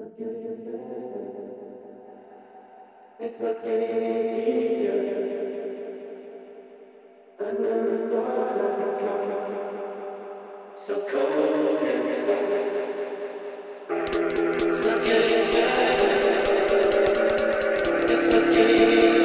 It's what's getting easier. I never thought I'd come so cold inside. It's what's getting better. It's what's getting.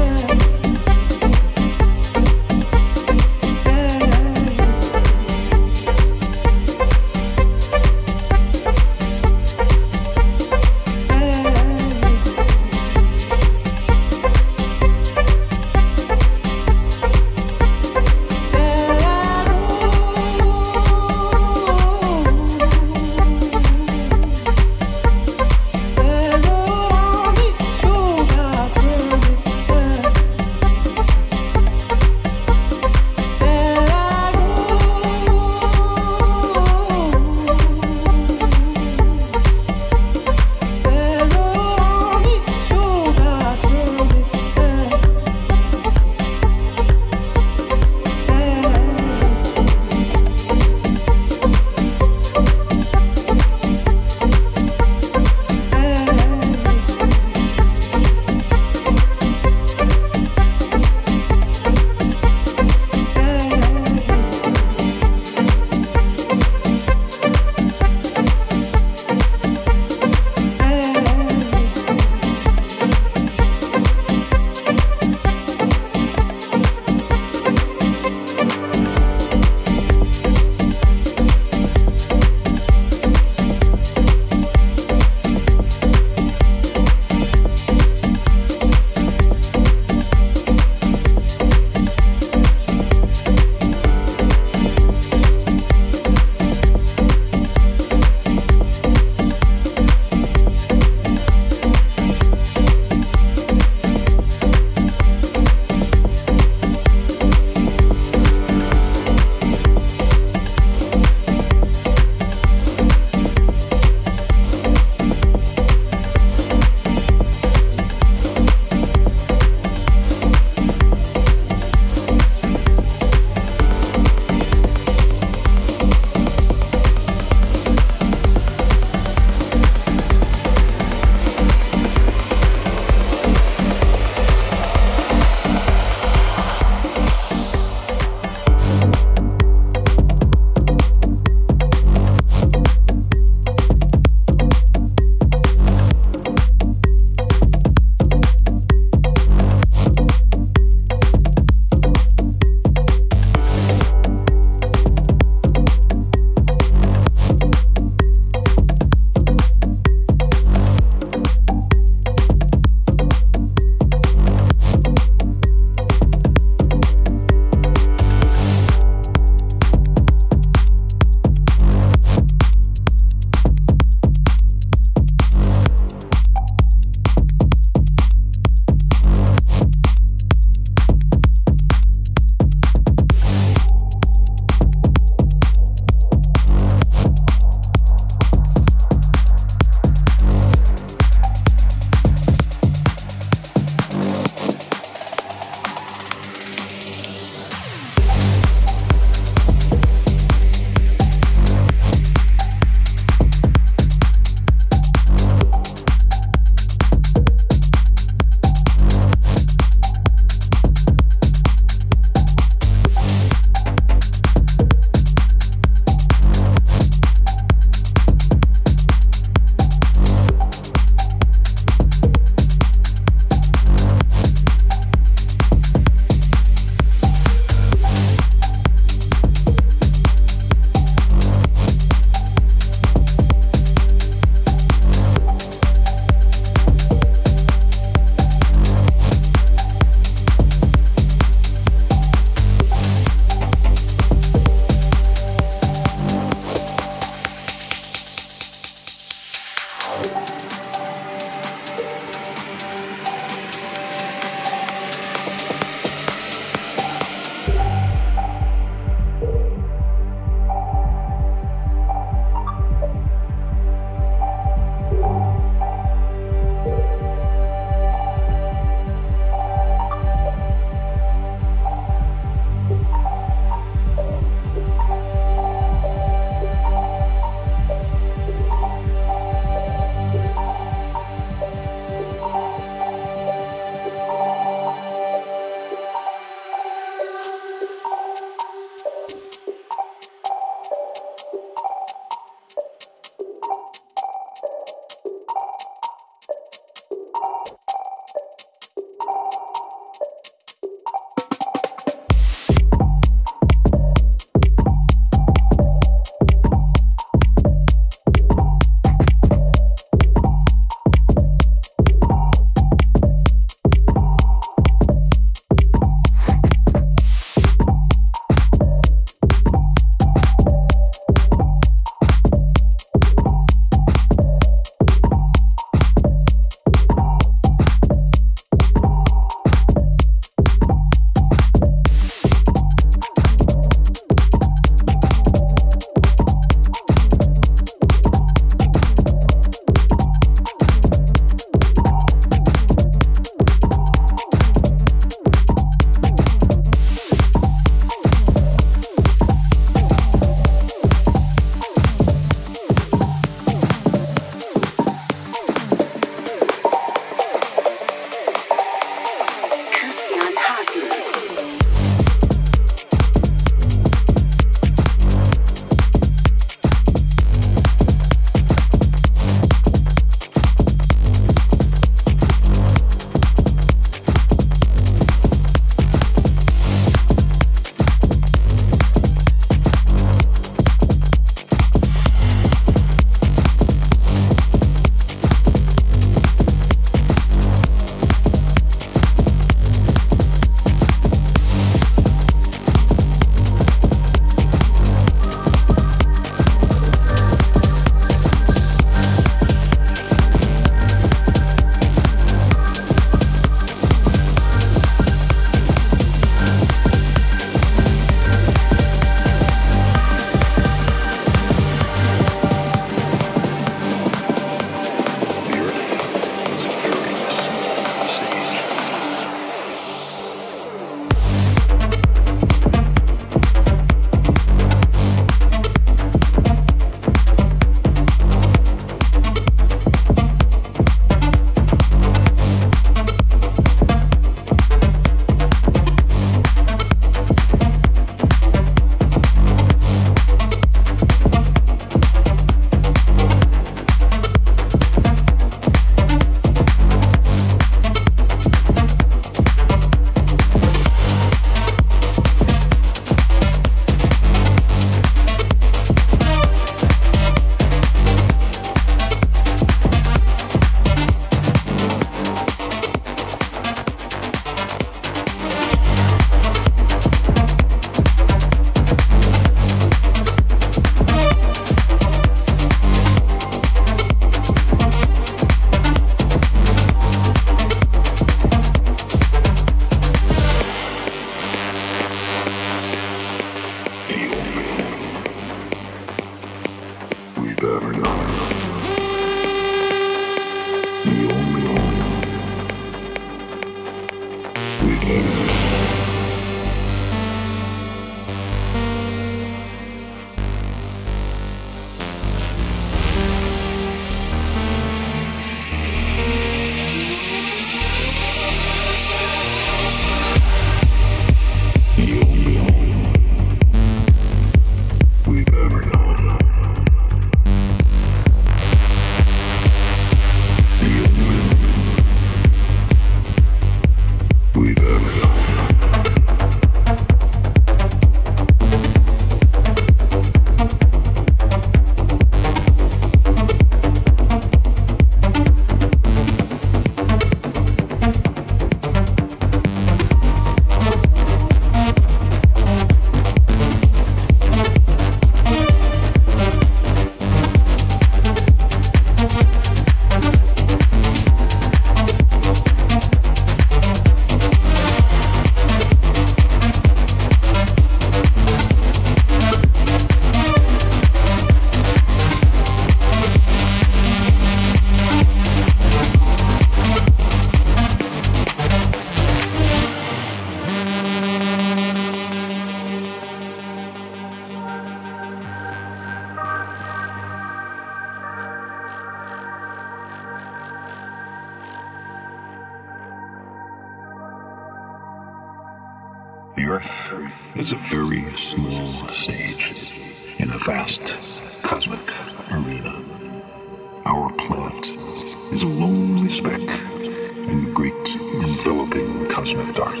Dark.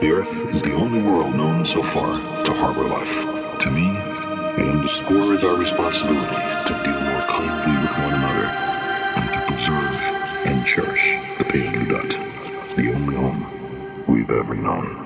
The Earth is the only world known so far to harbor life. To me, it underscores our responsibility to deal more kindly with one another and to preserve and cherish the Pale blue Dot, the only home we've ever known.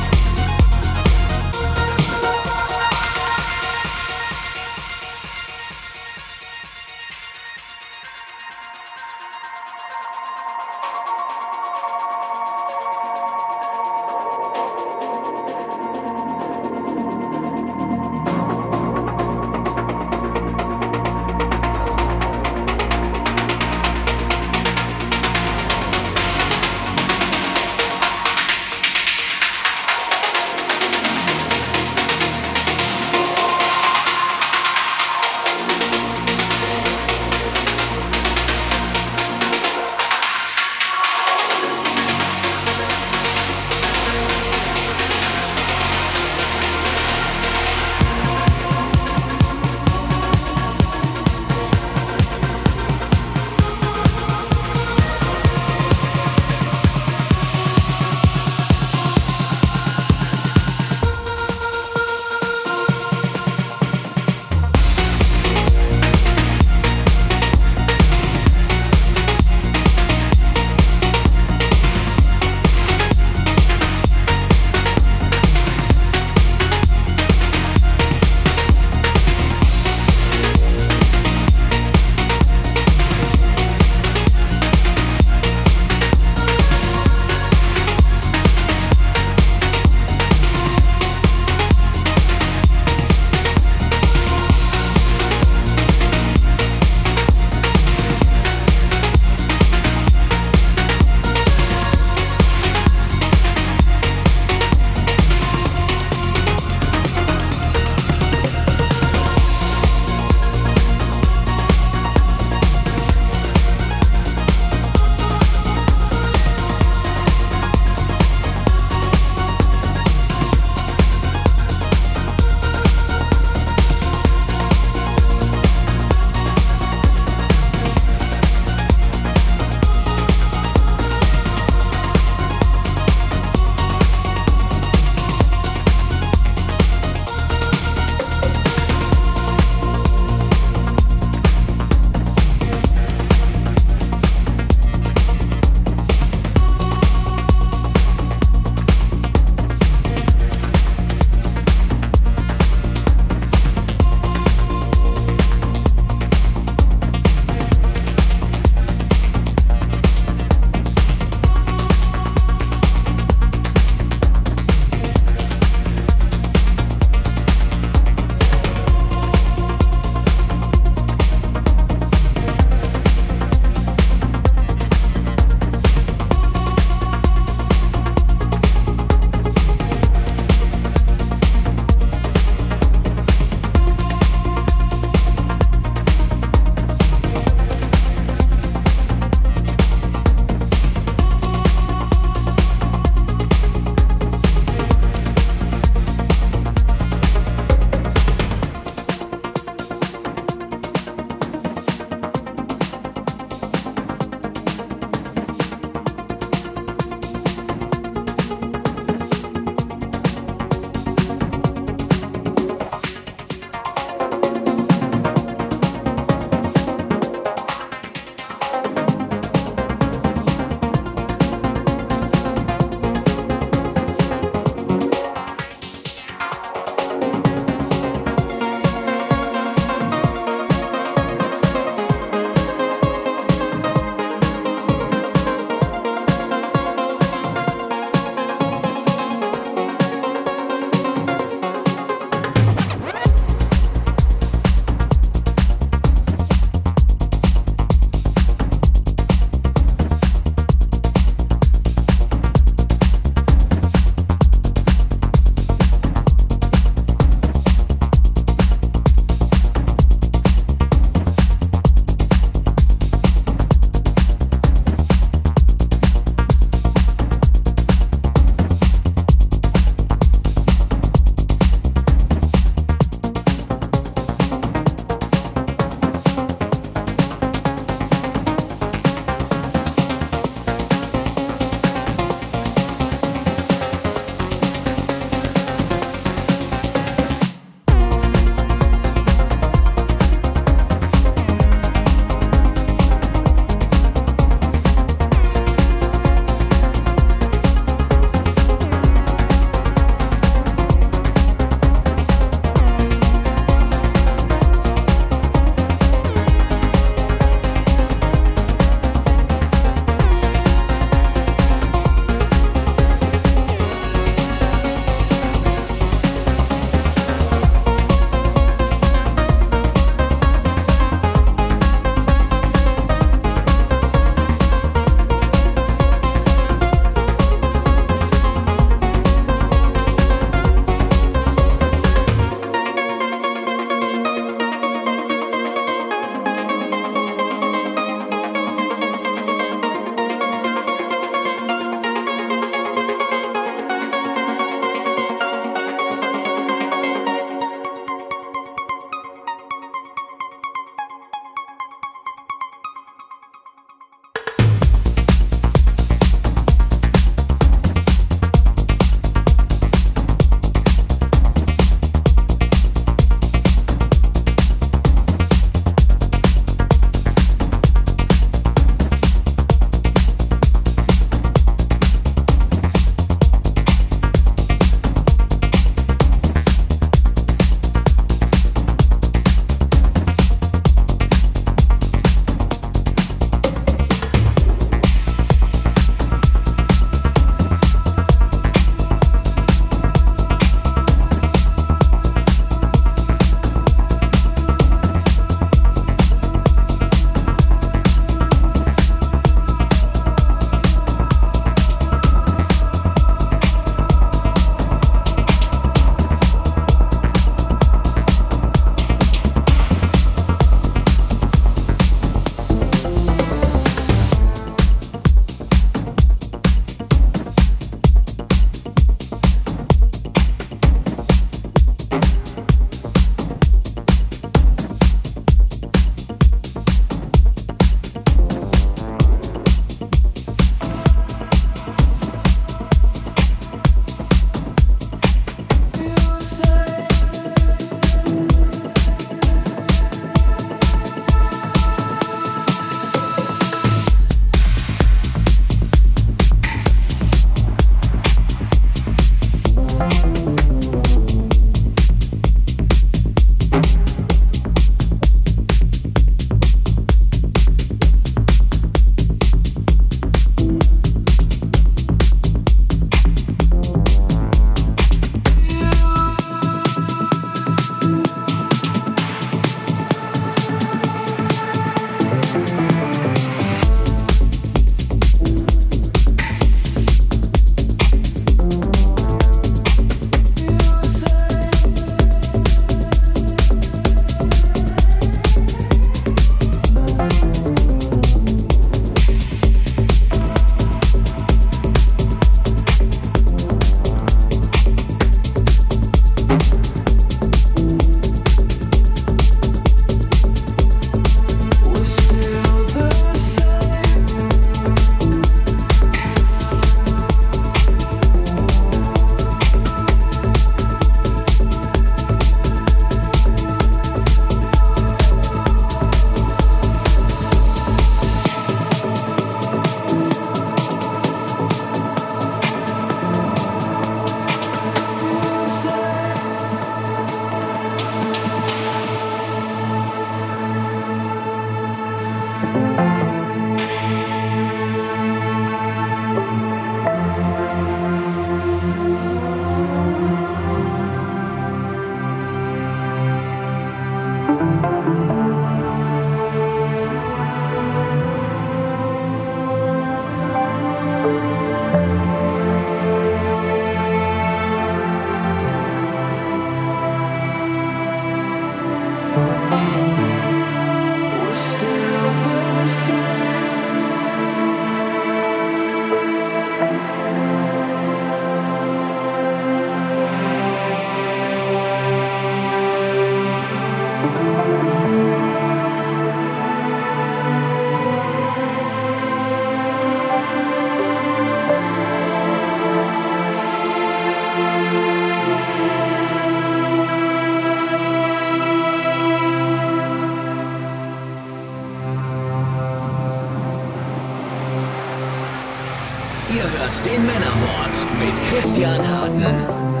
Hört den Männermord mit Christian Harten.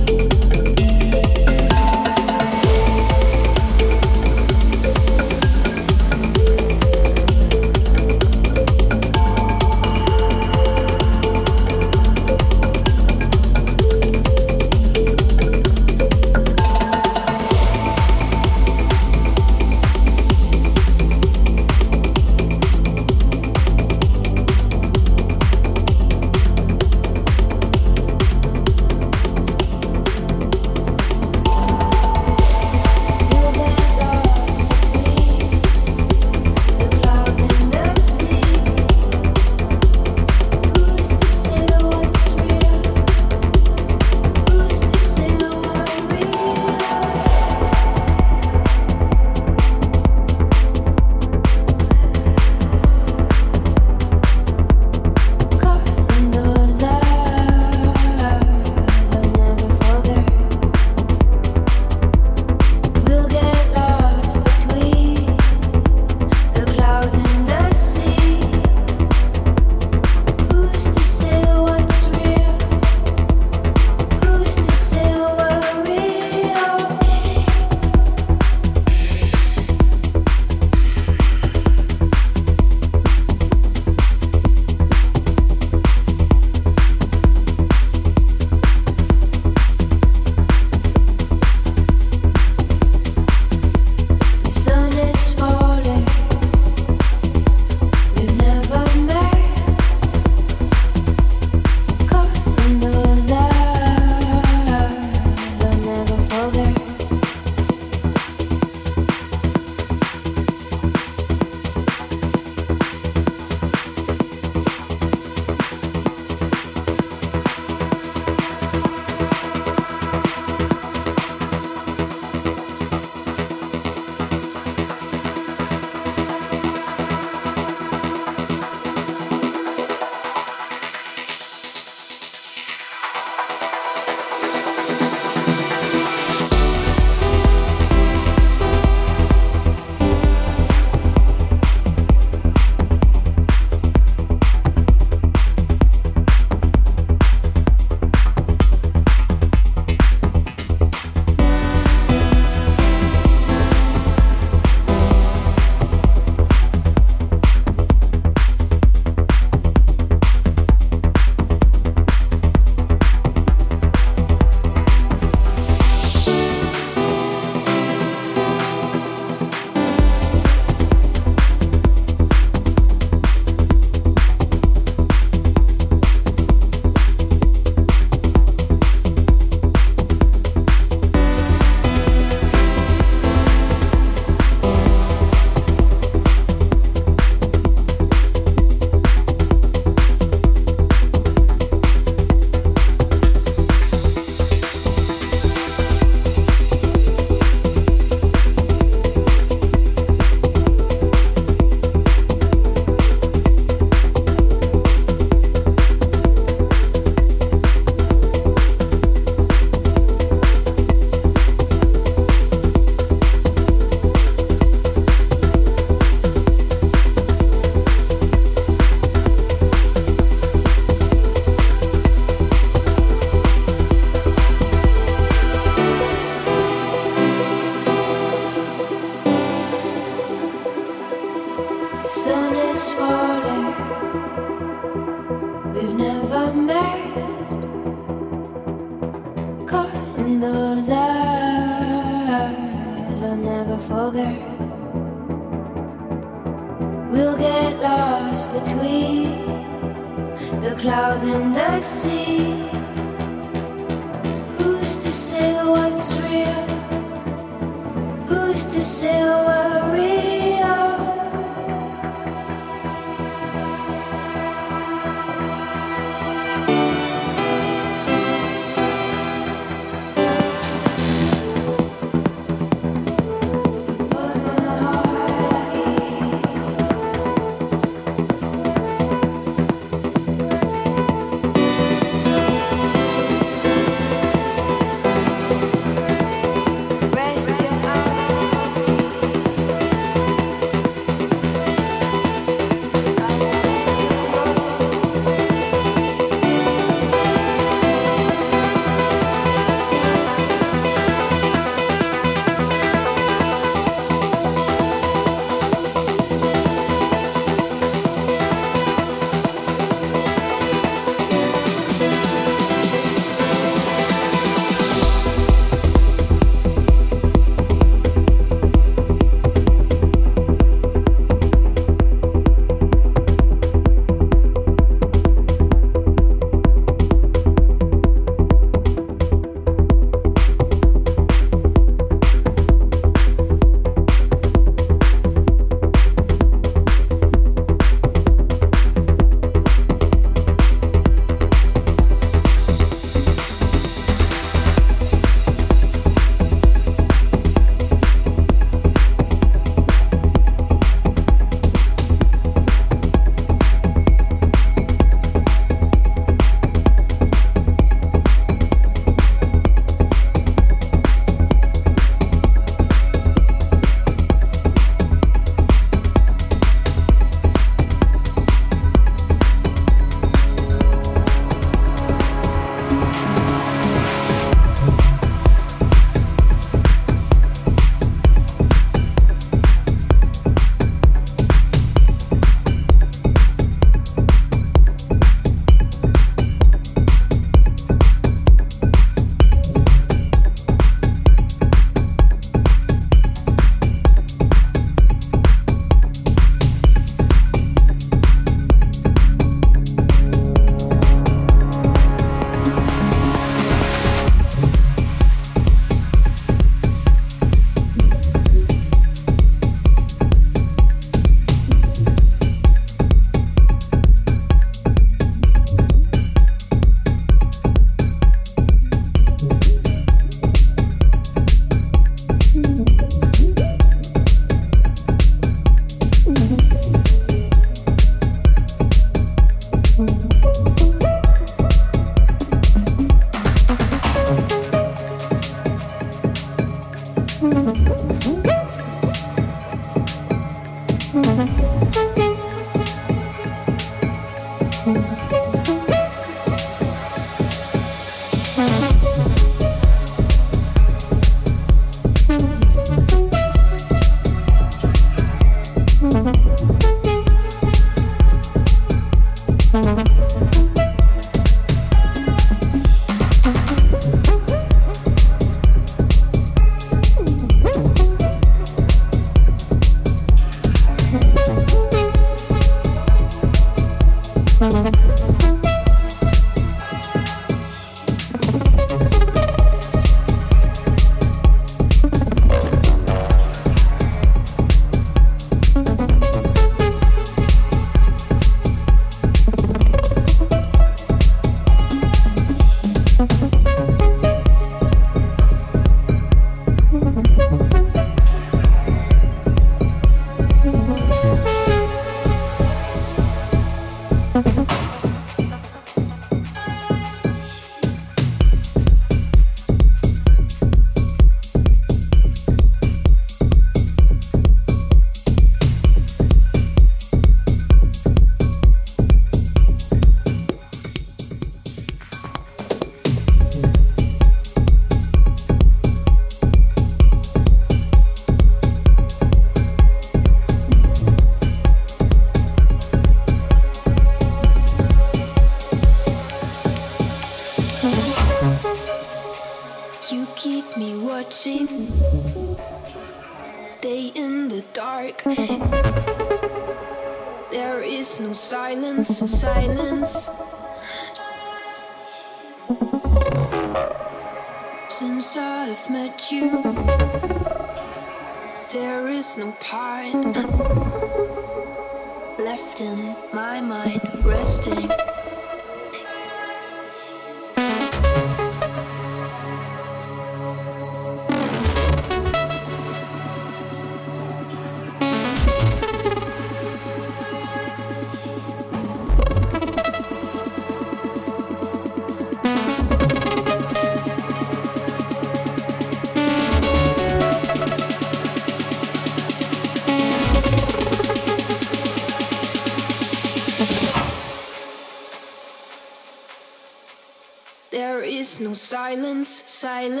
Silence,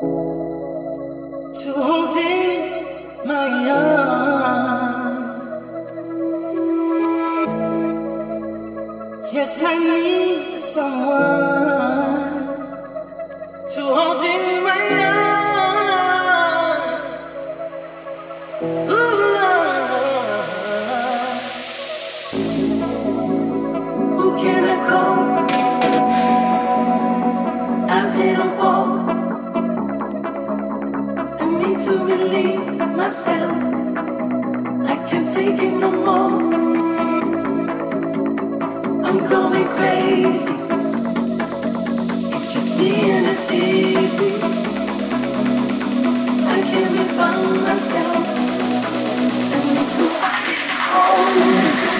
to holding my arms. taking no more. I'm going crazy. It's just me and a TV. I can't be by myself. To hold.